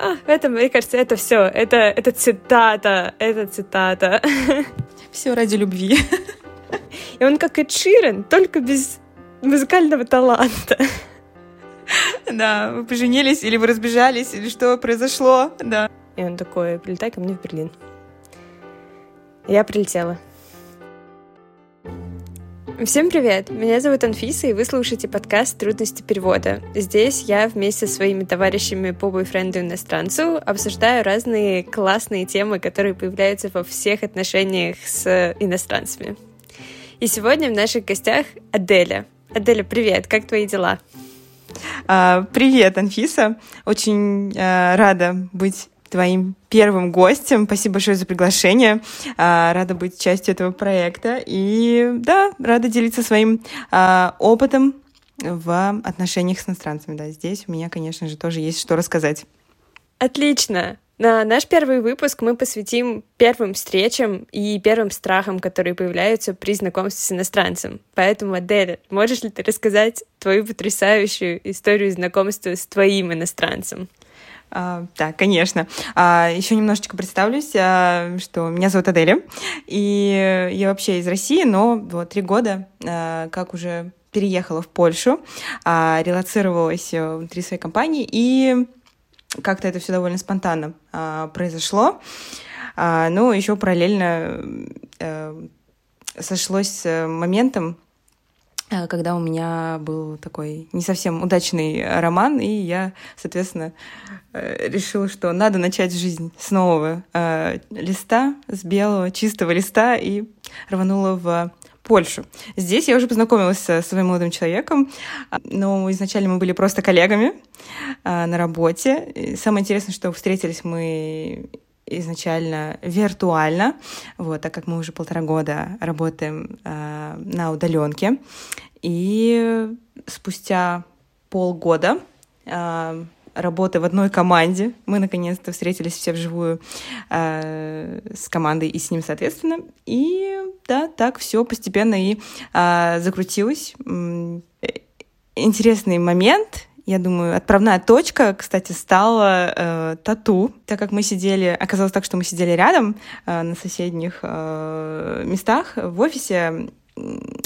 А, в этом, мне кажется, это все. Это, это цитата. Это цитата. Все ради любви. И он как и Ширен, только без музыкального таланта. Да, вы поженились, или вы разбежались, или что произошло, да. И он такой, прилетай ко мне в Берлин. Я прилетела. Всем привет! Меня зовут Анфиса, и вы слушаете подкаст «Трудности перевода». Здесь я вместе со своими товарищами по бойфренду иностранцу обсуждаю разные классные темы, которые появляются во всех отношениях с иностранцами. И сегодня в наших гостях Аделя. Аделя, привет! Как твои дела? А, привет, Анфиса! Очень а, рада быть твоим первым гостем. Спасибо большое за приглашение. А, рада быть частью этого проекта. И да, рада делиться своим а, опытом в отношениях с иностранцами. Да, здесь у меня, конечно же, тоже есть что рассказать. Отлично. На наш первый выпуск мы посвятим первым встречам и первым страхам, которые появляются при знакомстве с иностранцем. Поэтому, Аделя, можешь ли ты рассказать твою потрясающую историю знакомства с твоим иностранцем? А, да, конечно. А, еще немножечко представлюсь, а, что меня зовут Аделя, и я вообще из России, но вот три года, а, как уже переехала в Польшу, а, релацировалась внутри своей компании, и как-то это все довольно спонтанно а, произошло. А, ну, еще параллельно а, сошлось с моментом, Э, когда у меня был такой не совсем удачный роман, и я, соответственно, э, решила, что надо начать жизнь с нового э, листа, с белого, чистого листа, и рванула в Польшу. Здесь я уже познакомилась со своим молодым человеком, но изначально мы были просто коллегами на работе. И самое интересное, что встретились мы изначально виртуально, вот, так как мы уже полтора года работаем э, на удаленке. И спустя полгода э, работы в одной команде. Мы наконец-то встретились все вживую э, с командой и с ним, соответственно. И да, так все постепенно и э, закрутилось. Интересный момент я думаю, отправная точка, кстати, стала э, тату, так как мы сидели, оказалось так, что мы сидели рядом э, на соседних э, местах в офисе.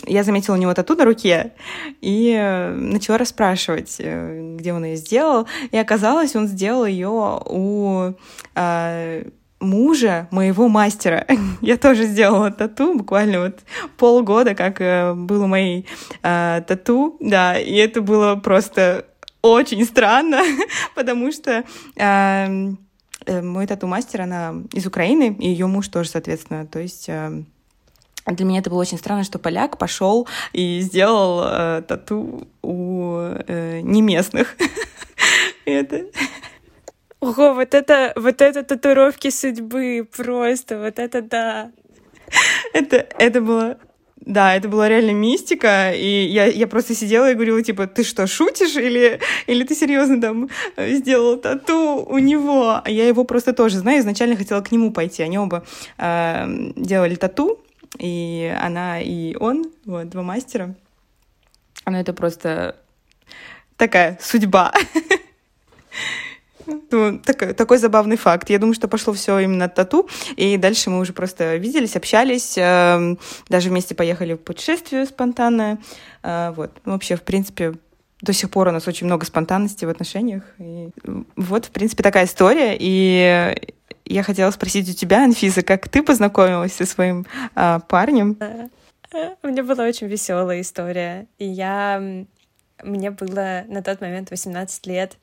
Я заметила у него тату на руке и э, начала расспрашивать, э, где он ее сделал. И оказалось, он сделал ее у э, мужа моего мастера. Я тоже сделала тату, буквально вот полгода, как э, было моей э, тату, да, и это было просто очень странно, потому что эм, э, мой тату-мастер, она из Украины, и ее муж тоже, соответственно. То есть э, для меня это было очень странно, что поляк пошел и сделал э, тату у э, неместных. это... Ого, вот это, вот это татуировки судьбы просто, вот это да. Это, это было да, это была реально мистика, и я, я просто сидела и говорила, типа, ты что, шутишь, или, или ты серьезно там сделал тату у него? А я его просто тоже знаю, изначально хотела к нему пойти, они оба э, делали тату, и она, и он, вот, два мастера. Но это просто такая судьба. Ну, так, такой забавный факт. Я думаю, что пошло все именно от тату. И дальше мы уже просто виделись, общались, э, даже вместе поехали в путешествие спонтанное. Э, вот. Вообще, в принципе, до сих пор у нас очень много спонтанности в отношениях. И вот, в принципе, такая история. И я хотела спросить у тебя, Анфиса, как ты познакомилась со своим э, парнем? У меня была очень веселая история. И я... Мне было на тот момент 18 лет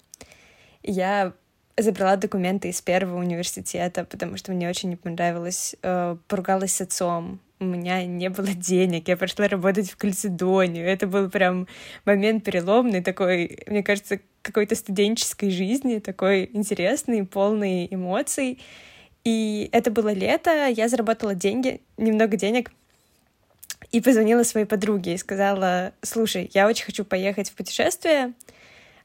я забрала документы из первого университета, потому что мне очень не понравилось. Э, поругалась с отцом. У меня не было денег, я пошла работать в Кальцедонию. Это был прям момент переломный, такой, мне кажется, какой-то студенческой жизни, такой интересный, полный эмоций. И это было лето, я заработала деньги, немного денег, и позвонила своей подруге и сказала, слушай, я очень хочу поехать в путешествие,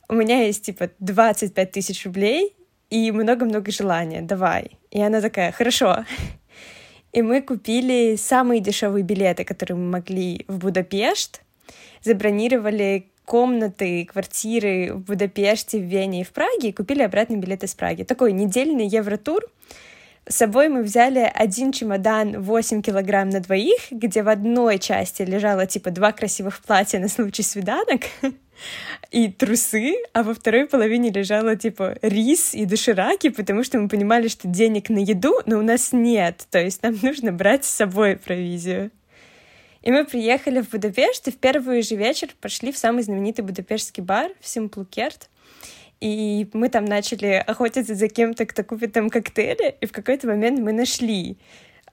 у меня есть, типа, 25 тысяч рублей и много-много желания, давай. И она такая, хорошо. И мы купили самые дешевые билеты, которые мы могли в Будапешт, забронировали комнаты, квартиры в Будапеште, в Вене и в Праге и купили обратный билет из Праги. Такой недельный евротур. С собой мы взяли один чемодан 8 килограмм на двоих, где в одной части лежало типа два красивых платья на случай свиданок и трусы, а во второй половине лежало типа рис и дошираки, потому что мы понимали, что денег на еду, но у нас нет, то есть нам нужно брать с собой провизию. И мы приехали в Будапешт, и в первый же вечер пошли в самый знаменитый будапештский бар в Симплукерт. И мы там начали охотиться за кем-то, кто купит там коктейли, и в какой-то момент мы нашли.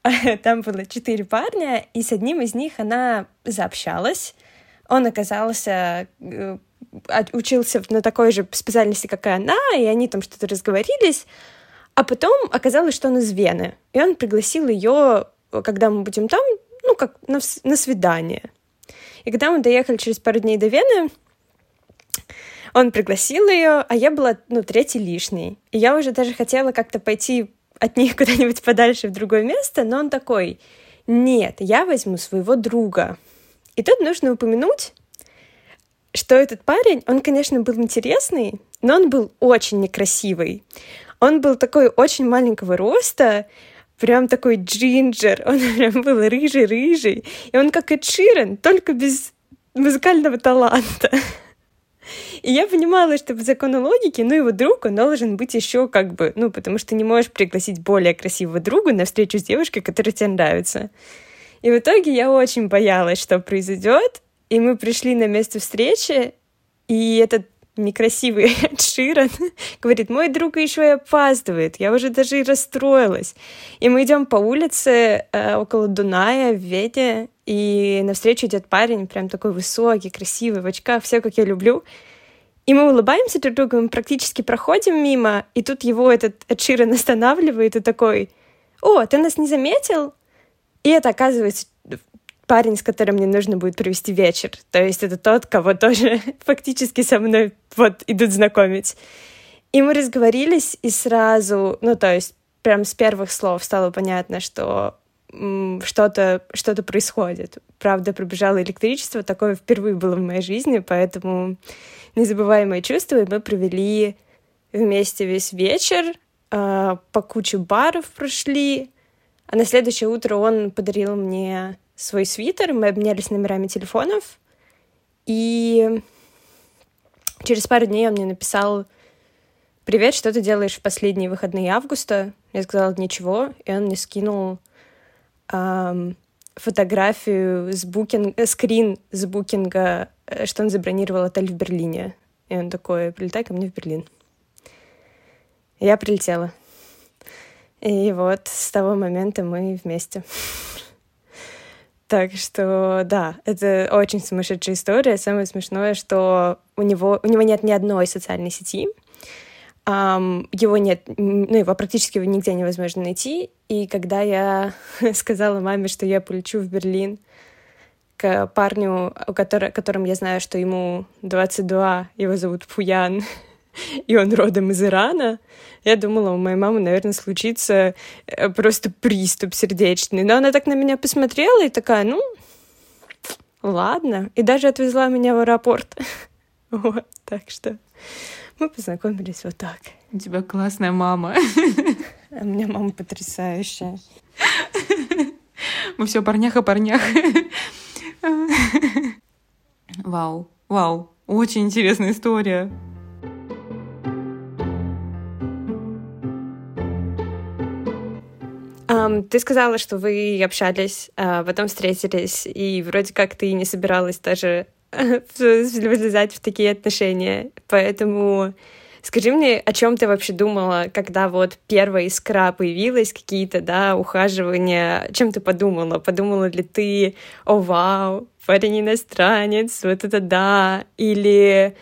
Там было четыре парня, и с одним из них она заобщалась. Он оказался э, учился на такой же специальности, как и она, и они там что-то разговорились. А потом оказалось, что он из Вены. И он пригласил ее, когда мы будем там, ну, как на, на свидание. И когда мы доехали через пару дней до Вены, он пригласил ее, а я была, ну, третий лишний. И я уже даже хотела как-то пойти от них куда-нибудь подальше в другое место, но он такой, нет, я возьму своего друга. И тут нужно упомянуть, что этот парень, он, конечно, был интересный, но он был очень некрасивый. Он был такой очень маленького роста, прям такой джинджер, он прям был рыжий-рыжий, и он как Эд Ширен, только без музыкального таланта. И я понимала, что по закону логики, ну, его друг, он должен быть еще как бы, ну, потому что не можешь пригласить более красивого друга на встречу с девушкой, которая тебе нравится. И в итоге я очень боялась, что произойдет, и мы пришли на место встречи, и этот некрасивый Ширан говорит, мой друг еще и опаздывает, я уже даже и расстроилась. И мы идем по улице э, около Дуная в Веде, и навстречу идет парень, прям такой высокий, красивый, в очках, все как я люблю. И мы улыбаемся друг другу, мы практически проходим мимо, и тут его этот Эдширен останавливает и такой, «О, ты нас не заметил?» И это оказывается парень, с которым мне нужно будет провести вечер. То есть это тот, кого тоже фактически со мной вот идут знакомить. И мы разговорились, и сразу, ну, то есть прям с первых слов стало понятно, что что-то что происходит. Правда, пробежало электричество, такое впервые было в моей жизни, поэтому незабываемые чувства, и мы провели вместе весь вечер, э, по куче баров прошли, а на следующее утро он подарил мне свой свитер, мы обменялись номерами телефонов, и через пару дней он мне написал «Привет, что ты делаешь в последние выходные августа?» Я сказала «Ничего», и он мне скинул эм, фотографию с букинг, э, скрин с букинга, что он забронировал отель в Берлине. И он такой, прилетай ко мне в Берлин. я прилетела. И вот с того момента мы вместе. Так что, да, это очень сумасшедшая история. Самое смешное, что у него, у него нет ни одной социальной сети, Um, его нет, ну, его практически нигде невозможно найти. И когда я сказала маме, что я полечу в Берлин к парню, у которого, которым я знаю, что ему 22, его зовут Пуян, и он родом из Ирана, я думала, у моей мамы, наверное, случится э, просто приступ сердечный. Но она так на меня посмотрела и такая, ну, ладно. И даже отвезла меня в аэропорт. Вот, так что мы познакомились вот так. У тебя классная мама. А у меня мама потрясающая. Мы все парнях о парнях. Вау, вау, очень интересная история. Um, ты сказала, что вы общались, а потом встретились, и вроде как ты не собиралась даже влезать в такие отношения. Поэтому скажи мне, о чем ты вообще думала, когда вот первая искра появилась, какие-то, да, ухаживания, чем ты подумала? Подумала ли ты, о, вау, парень иностранец, вот это да, или...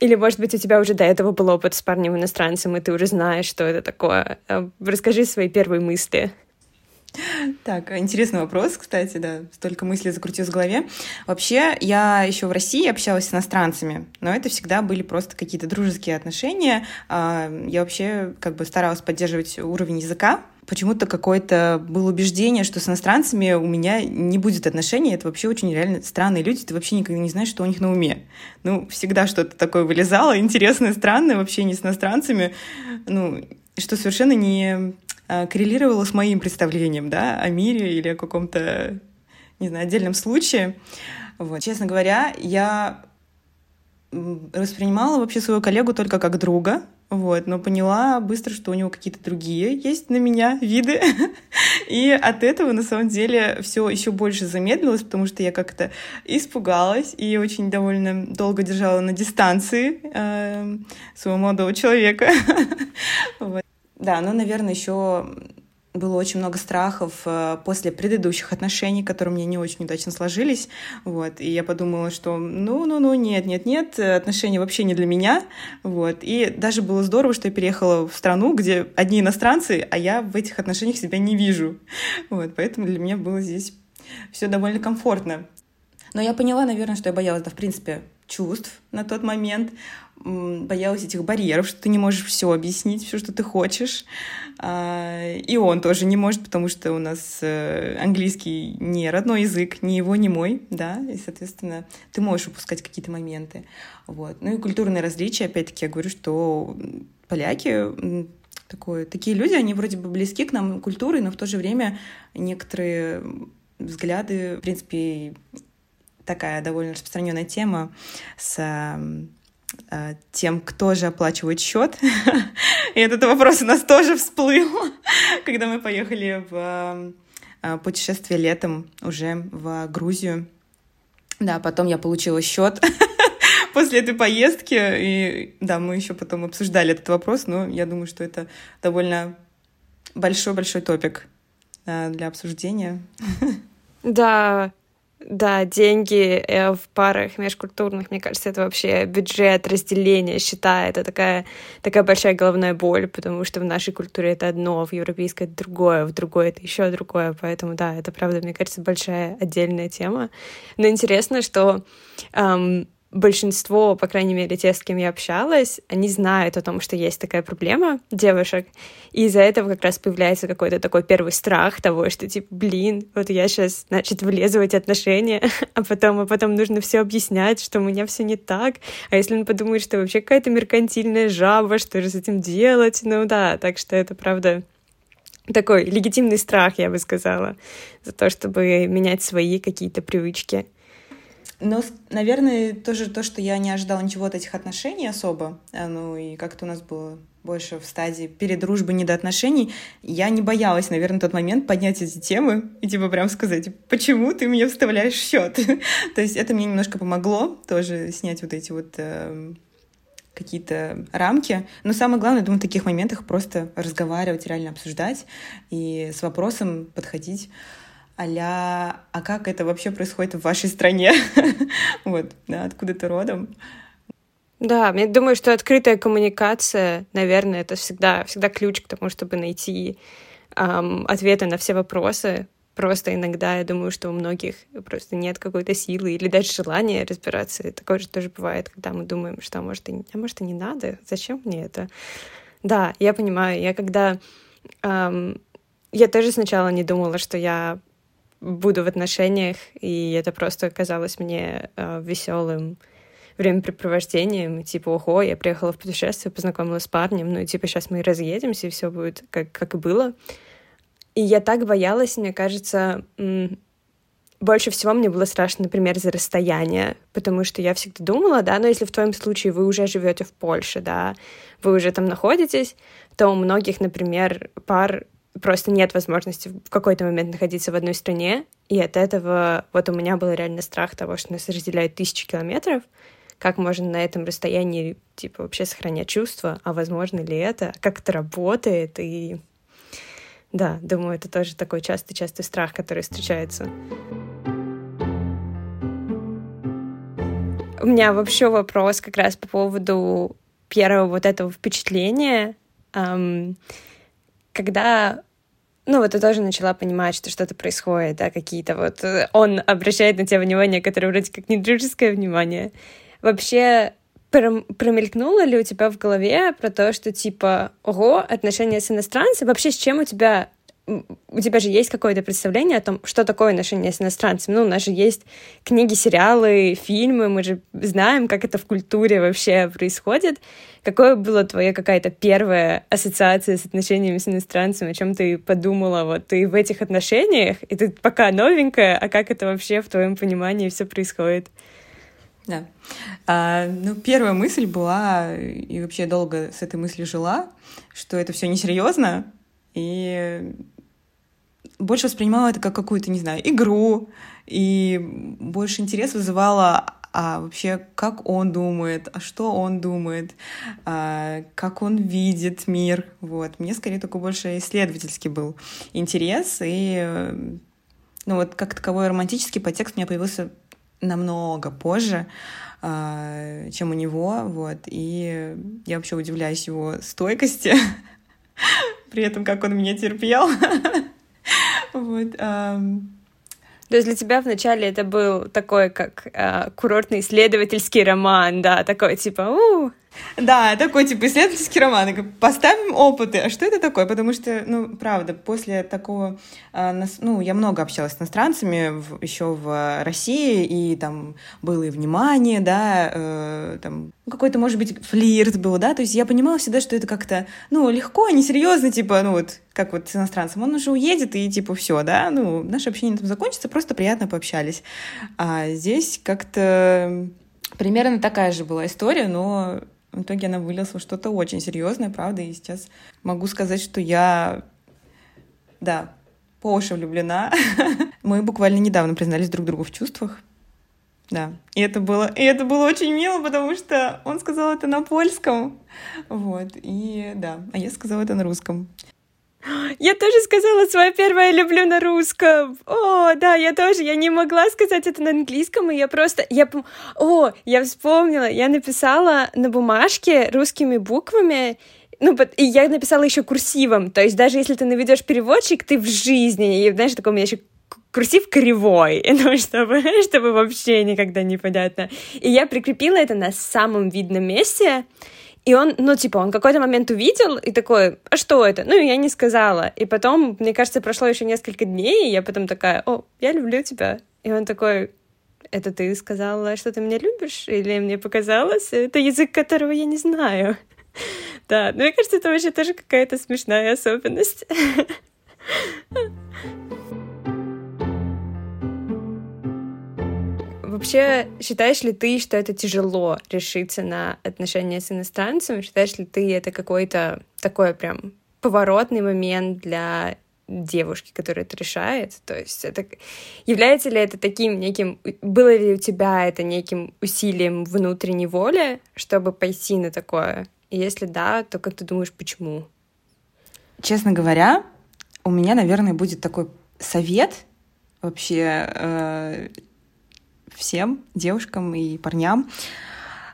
Или, может быть, у тебя уже до этого был опыт с парнем иностранцем, и ты уже знаешь, что это такое. Расскажи свои первые мысли. Так, интересный вопрос, кстати, да, столько мыслей закрутилось в голове. Вообще, я еще в России общалась с иностранцами, но это всегда были просто какие-то дружеские отношения. А, я вообще как бы старалась поддерживать уровень языка, почему-то какое-то было убеждение, что с иностранцами у меня не будет отношений. Это вообще очень реально странные люди. Ты вообще никогда не знаешь, что у них на уме. Ну, всегда что-то такое вылезало, интересное, странное в общении с иностранцами. Ну, что совершенно не коррелировало с моим представлением, да, о мире или о каком-то, не знаю, отдельном случае. Вот. Честно говоря, я воспринимала вообще своего коллегу только как друга, вот, но поняла быстро, что у него какие-то другие есть на меня виды. И от этого, на самом деле, все еще больше замедлилось, потому что я как-то испугалась и очень довольно долго держала на дистанции э, своего молодого человека. Да, но, наверное, еще было очень много страхов э, после предыдущих отношений, которые мне не очень удачно сложились, вот, и я подумала, что ну-ну-ну, нет-нет-нет, отношения вообще не для меня, вот, и даже было здорово, что я переехала в страну, где одни иностранцы, а я в этих отношениях себя не вижу, вот, поэтому для меня было здесь все довольно комфортно. Но я поняла, наверное, что я боялась, да, в принципе, чувств на тот момент, боялась этих барьеров, что ты не можешь все объяснить, все, что ты хочешь. А, и он тоже не может, потому что у нас э, английский не родной язык, ни его, ни мой, да, и, соответственно, ты можешь упускать какие-то моменты. Вот. Ну и культурные различия, опять-таки, я говорю, что поляки такое, такие люди, они вроде бы близки к нам культурой, но в то же время некоторые взгляды, в принципе, такая довольно распространенная тема с тем, кто же оплачивает счет. И этот вопрос у нас тоже всплыл, когда мы поехали в э, путешествие летом уже в Грузию. Да, потом я получила счет после этой поездки. И да, мы еще потом обсуждали этот вопрос, но я думаю, что это довольно большой-большой топик э, для обсуждения. Да, да, деньги э, в парах межкультурных, мне кажется, это вообще бюджет, разделение, счета, это такая, такая большая головная боль, потому что в нашей культуре это одно, в европейской это другое, в другой это еще другое, поэтому да, это правда, мне кажется, большая отдельная тема. Но интересно, что эм, большинство, по крайней мере, те, с кем я общалась, они знают о том, что есть такая проблема девушек, и из-за этого как раз появляется какой-то такой первый страх того, что типа, блин, вот я сейчас, значит, влезу в эти отношения, а потом, а потом нужно все объяснять, что у меня все не так, а если он подумает, что вообще какая-то меркантильная жаба, что же с этим делать? Ну да, так что это правда такой легитимный страх, я бы сказала, за то, чтобы менять свои какие-то привычки. Но, наверное, тоже то, что я не ожидала ничего от этих отношений особо, а, ну и как-то у нас было больше в стадии перед дружбой не до отношений, я не боялась, наверное, в тот момент поднять эти темы и типа прям сказать, почему ты меня вставляешь счет. То есть это мне немножко помогло тоже снять вот эти вот э, какие-то рамки. Но самое главное, думаю, в таких моментах просто разговаривать, реально обсуждать и с вопросом подходить а а как это вообще происходит в вашей стране? вот, да, откуда ты родом? Да, я думаю, что открытая коммуникация, наверное, это всегда, всегда ключ к тому, чтобы найти эм, ответы на все вопросы. Просто иногда я думаю, что у многих просто нет какой-то силы или даже желания разбираться. И такое же тоже бывает, когда мы думаем, что а может и, а может и не надо, зачем мне это? Да, я понимаю. Я когда... Эм, я тоже сначала не думала, что я буду в отношениях, и это просто казалось мне э, веселым времяпрепровождением, типа, ого, я приехала в путешествие, познакомилась с парнем, ну и типа сейчас мы разъедемся, и все будет как, как и было. И я так боялась, мне кажется, больше всего мне было страшно, например, за расстояние, потому что я всегда думала, да, но если в твоем случае вы уже живете в Польше, да, вы уже там находитесь, то у многих, например, пар просто нет возможности в какой-то момент находиться в одной стране, и от этого вот у меня был реально страх того, что нас разделяют тысячи километров, как можно на этом расстоянии, типа, вообще сохранять чувства, а возможно ли это, как это работает, и да, думаю, это тоже такой частый-частый страх, который встречается. У меня вообще вопрос как раз по поводу первого вот этого впечатления. Um, когда ну вот ты тоже начала понимать, что что-то происходит, да, какие-то вот... Э, он обращает на тебя внимание, которое вроде как не дружеское внимание. Вообще, промелькнуло ли у тебя в голове про то, что типа, ого, отношения с иностранцем, вообще с чем у тебя у тебя же есть какое-то представление о том, что такое отношения с иностранцем. Ну, у нас же есть книги, сериалы, фильмы, мы же знаем, как это в культуре вообще происходит. Какое была твоя какая-то первая ассоциация с отношениями с иностранцем, о чем ты подумала, вот ты в этих отношениях, и ты пока новенькая, а как это вообще в твоем понимании все происходит? Да. А, ну, первая мысль была, и вообще долго с этой мыслью жила, что это все несерьезно, и больше воспринимала это как какую-то, не знаю, игру, и больше интерес вызывало а вообще, как он думает, а что он думает, а, как он видит мир. Вот. Мне скорее только больше исследовательский был интерес, и ну вот как таковой романтический подтекст у меня появился намного позже, а, чем у него, вот, и я вообще удивляюсь его стойкости, при этом как он меня терпел. Вот. То есть для тебя вначале это был такой, как э, курортный исследовательский роман, да, такой типа, у, да, такой типа исследовательский роман. Поставим опыты. А что это такое? Потому что, ну, правда, после такого, а, ну, я много общалась с иностранцами еще в России, и там было и внимание, да, э, там какой-то, может быть, флирт был, да, то есть я понимала всегда, что это как-то, ну, легко, несерьезно, типа, ну, вот, как вот с иностранцем, он уже уедет, и, типа, все, да, ну, наше общение там закончится, просто приятно пообщались. А здесь как-то примерно такая же была история, но в итоге она вылилась что-то очень серьезное, правда, и сейчас могу сказать, что я, да, по уши влюблена. Мы буквально недавно признались друг другу в чувствах. Да, и это было, и это было очень мило, потому что он сказал это на польском, вот, и да, а я сказала это на русском. Я тоже сказала свое первое люблю на русском. О, да, я тоже. Я не могла сказать это на английском, и я просто... Я... О, я вспомнила. Я написала на бумажке русскими буквами, ну, и я написала еще курсивом. То есть даже если ты наведешь переводчик, ты в жизни, и знаешь, такой у меня еще курсив кривой, ну, чтобы, чтобы вообще никогда не понятно. И я прикрепила это на самом видном месте, и он, ну, типа, он какой-то момент увидел и такой, а что это? Ну, я не сказала. И потом, мне кажется, прошло еще несколько дней, и я потом такая, о, я люблю тебя. И он такой, это ты сказала, что ты меня любишь? Или мне показалось? Это язык, которого я не знаю. Да, ну, мне кажется, это вообще тоже какая-то смешная особенность. Вообще, считаешь ли ты, что это тяжело решиться на отношения с иностранцем? Считаешь ли ты это какой-то такой прям поворотный момент для девушки, которая это решает? То есть это является ли это таким неким... Было ли у тебя это неким усилием внутренней воли, чтобы пойти на такое? И если да, то как ты думаешь, почему? Честно говоря, у меня, наверное, будет такой совет вообще э, всем девушкам и парням.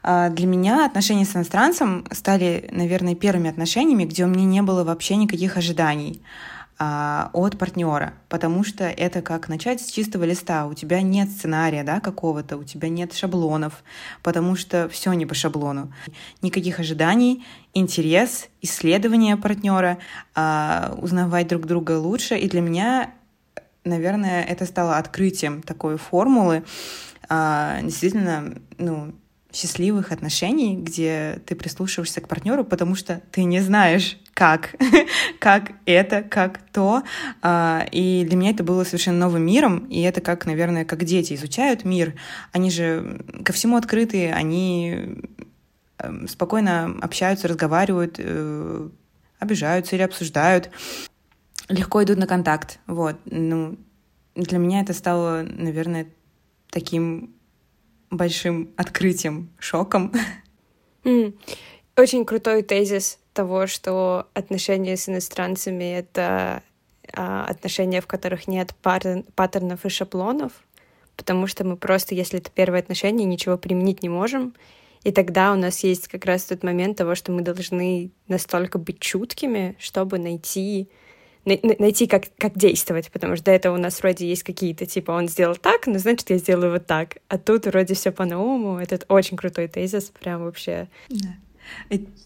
А, для меня отношения с иностранцем стали, наверное, первыми отношениями, где у меня не было вообще никаких ожиданий а, от партнера, потому что это как начать с чистого листа. У тебя нет сценария да, какого-то, у тебя нет шаблонов, потому что все не по шаблону. Никаких ожиданий, интерес, исследование партнера, а, узнавать друг друга лучше. И для меня, наверное, это стало открытием такой формулы, а, действительно, ну, счастливых отношений, где ты прислушиваешься к партнеру, потому что ты не знаешь, как, как это, как то. А, и для меня это было совершенно новым миром, и это как, наверное, как дети изучают мир. Они же ко всему открытые, они эм, спокойно общаются, разговаривают, э, обижаются или обсуждают, легко идут на контакт. Вот. Ну, для меня это стало, наверное, таким большим открытием, шоком. Mm. Очень крутой тезис того, что отношения с иностранцами — это а, отношения, в которых нет паттерн, паттернов и шаблонов, потому что мы просто, если это первое отношение, ничего применить не можем, и тогда у нас есть как раз тот момент того, что мы должны настолько быть чуткими, чтобы найти найти, как, как действовать, потому что до этого у нас вроде есть какие-то, типа, он сделал так, ну, значит, я сделаю вот так. А тут вроде все по-новому. Этот очень крутой тезис, прям вообще. Да.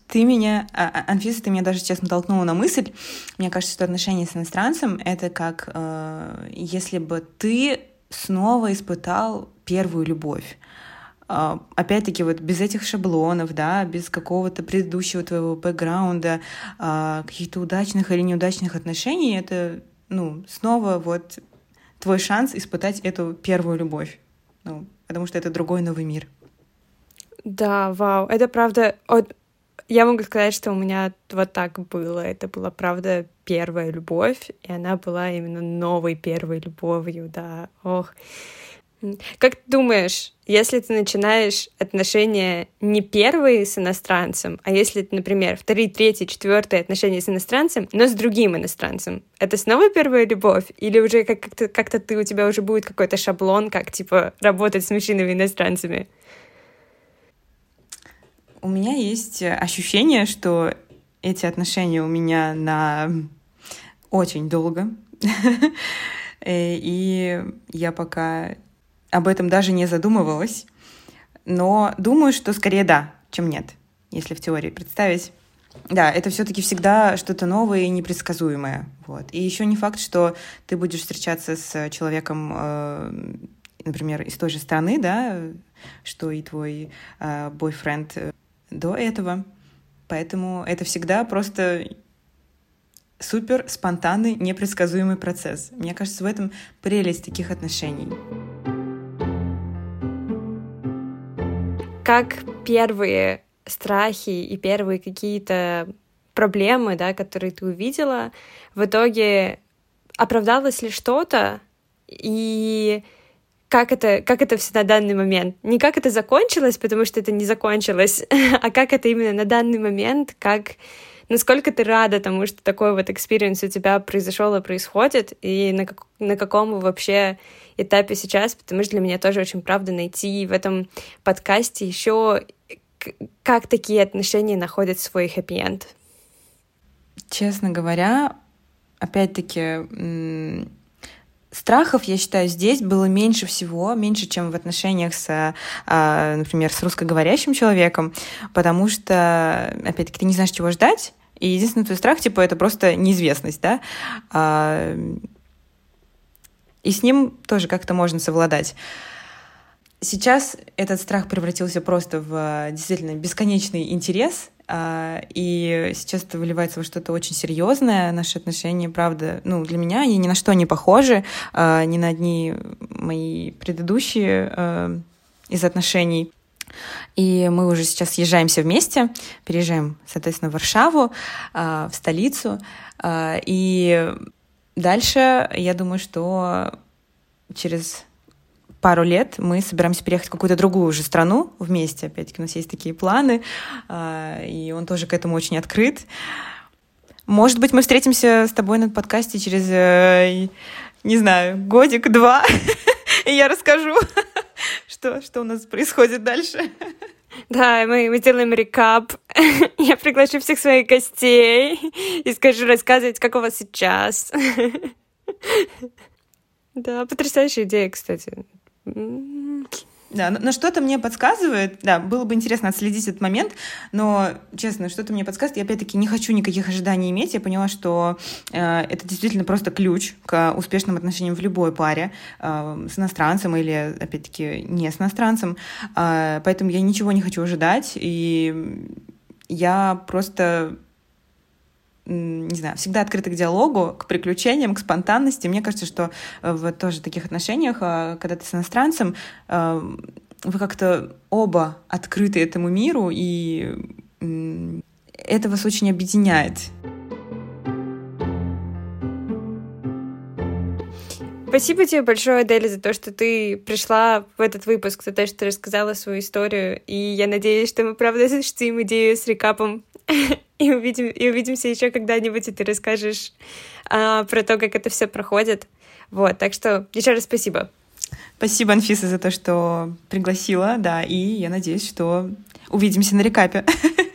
Ты меня, а, а, Анфиса, ты меня даже сейчас натолкнула на мысль. Мне кажется, что отношения с иностранцем — это как э, если бы ты снова испытал первую любовь. Э, опять-таки, вот без этих шаблонов, да, без какого-то предыдущего твоего бэкграунда, э, каких-то удачных или неудачных отношений, это, ну, снова вот твой шанс испытать эту первую любовь. Ну, потому что это другой новый мир. Да, вау, это правда... Я могу сказать, что у меня вот так было. Это была, правда, первая любовь, и она была именно новой первой любовью, да. Ох. Как ты думаешь, если ты начинаешь отношения не первые с иностранцем, а если например, вторые, третьи, четвертые отношения с иностранцем, но с другим иностранцем, это снова первая любовь? Или уже как-то как ты, у тебя уже будет какой-то шаблон, как, типа, работать с мужчинами-иностранцами? У меня есть ощущение, что эти отношения у меня на очень долго. Э, и я пока об этом даже не задумывалась. Но думаю, что скорее да, чем нет, если в теории представить. Да, это все-таки всегда что-то новое и непредсказуемое. Вот. И еще не факт, что ты будешь встречаться с человеком, э, например, из той же страны, да, что и твой э, бойфренд до этого. Поэтому это всегда просто супер спонтанный, непредсказуемый процесс. Мне кажется, в этом прелесть таких отношений. Как первые страхи и первые какие-то проблемы, да, которые ты увидела, в итоге оправдалось ли что-то, и как это, как это все на данный момент. Не как это закончилось, потому что это не закончилось, а как это именно на данный момент, как насколько ты рада тому, что такой вот experience у тебя произошел и происходит, и на, как, на каком вообще этапе сейчас, потому что для меня тоже очень правда найти в этом подкасте еще как такие отношения находят свой хэппи-энд. Честно говоря, опять-таки, Страхов, я считаю, здесь было меньше всего, меньше, чем в отношениях с, а, например, с русскоговорящим человеком, потому что, опять-таки, ты не знаешь, чего ждать, и единственный твой страх, типа, это просто неизвестность, да, а, и с ним тоже как-то можно совладать. Сейчас этот страх превратился просто в действительно бесконечный интерес, а, и сейчас это выливается во что-то очень серьезное. Наши отношения, правда, ну, для меня они ни на что не похожи, а, ни на одни мои предыдущие а, из отношений. И мы уже сейчас съезжаемся вместе, переезжаем, соответственно, в Варшаву, в столицу. И дальше, я думаю, что через пару лет мы собираемся переехать в какую-то другую уже страну вместе. Опять-таки у нас есть такие планы, а, и он тоже к этому очень открыт. Может быть, мы встретимся с тобой на подкасте через, э, не знаю, годик-два, и я расскажу, что, что у нас происходит дальше. Да, мы, мы сделаем рекап. Я приглашу всех своих гостей и скажу рассказывать, как у вас сейчас. Да, потрясающая идея, кстати. Да, но, что-то мне подсказывает, да, было бы интересно отследить этот момент, но, честно, что-то мне подсказывает, я опять-таки не хочу никаких ожиданий иметь, я поняла, что э, это действительно просто ключ к успешным отношениям в любой паре, э, с иностранцем или, опять-таки, не с иностранцем, э, поэтому я ничего не хочу ожидать, и я просто не знаю, всегда открыты к диалогу, к приключениям, к спонтанности. Мне кажется, что э, в тоже таких отношениях, э, когда ты с иностранцем, э, вы как-то оба открыты этому миру, и это вас очень объединяет. Спасибо тебе большое, Адель, за то, что ты пришла в этот выпуск, за то, что ты рассказала свою историю. И я надеюсь, что мы правда осуществим идею с рекапом и, увидим, и увидимся еще когда-нибудь, и ты расскажешь а, про то, как это все проходит. Вот, так что еще раз спасибо. Спасибо, Анфиса, за то, что пригласила, да, и я надеюсь, что увидимся на рекапе.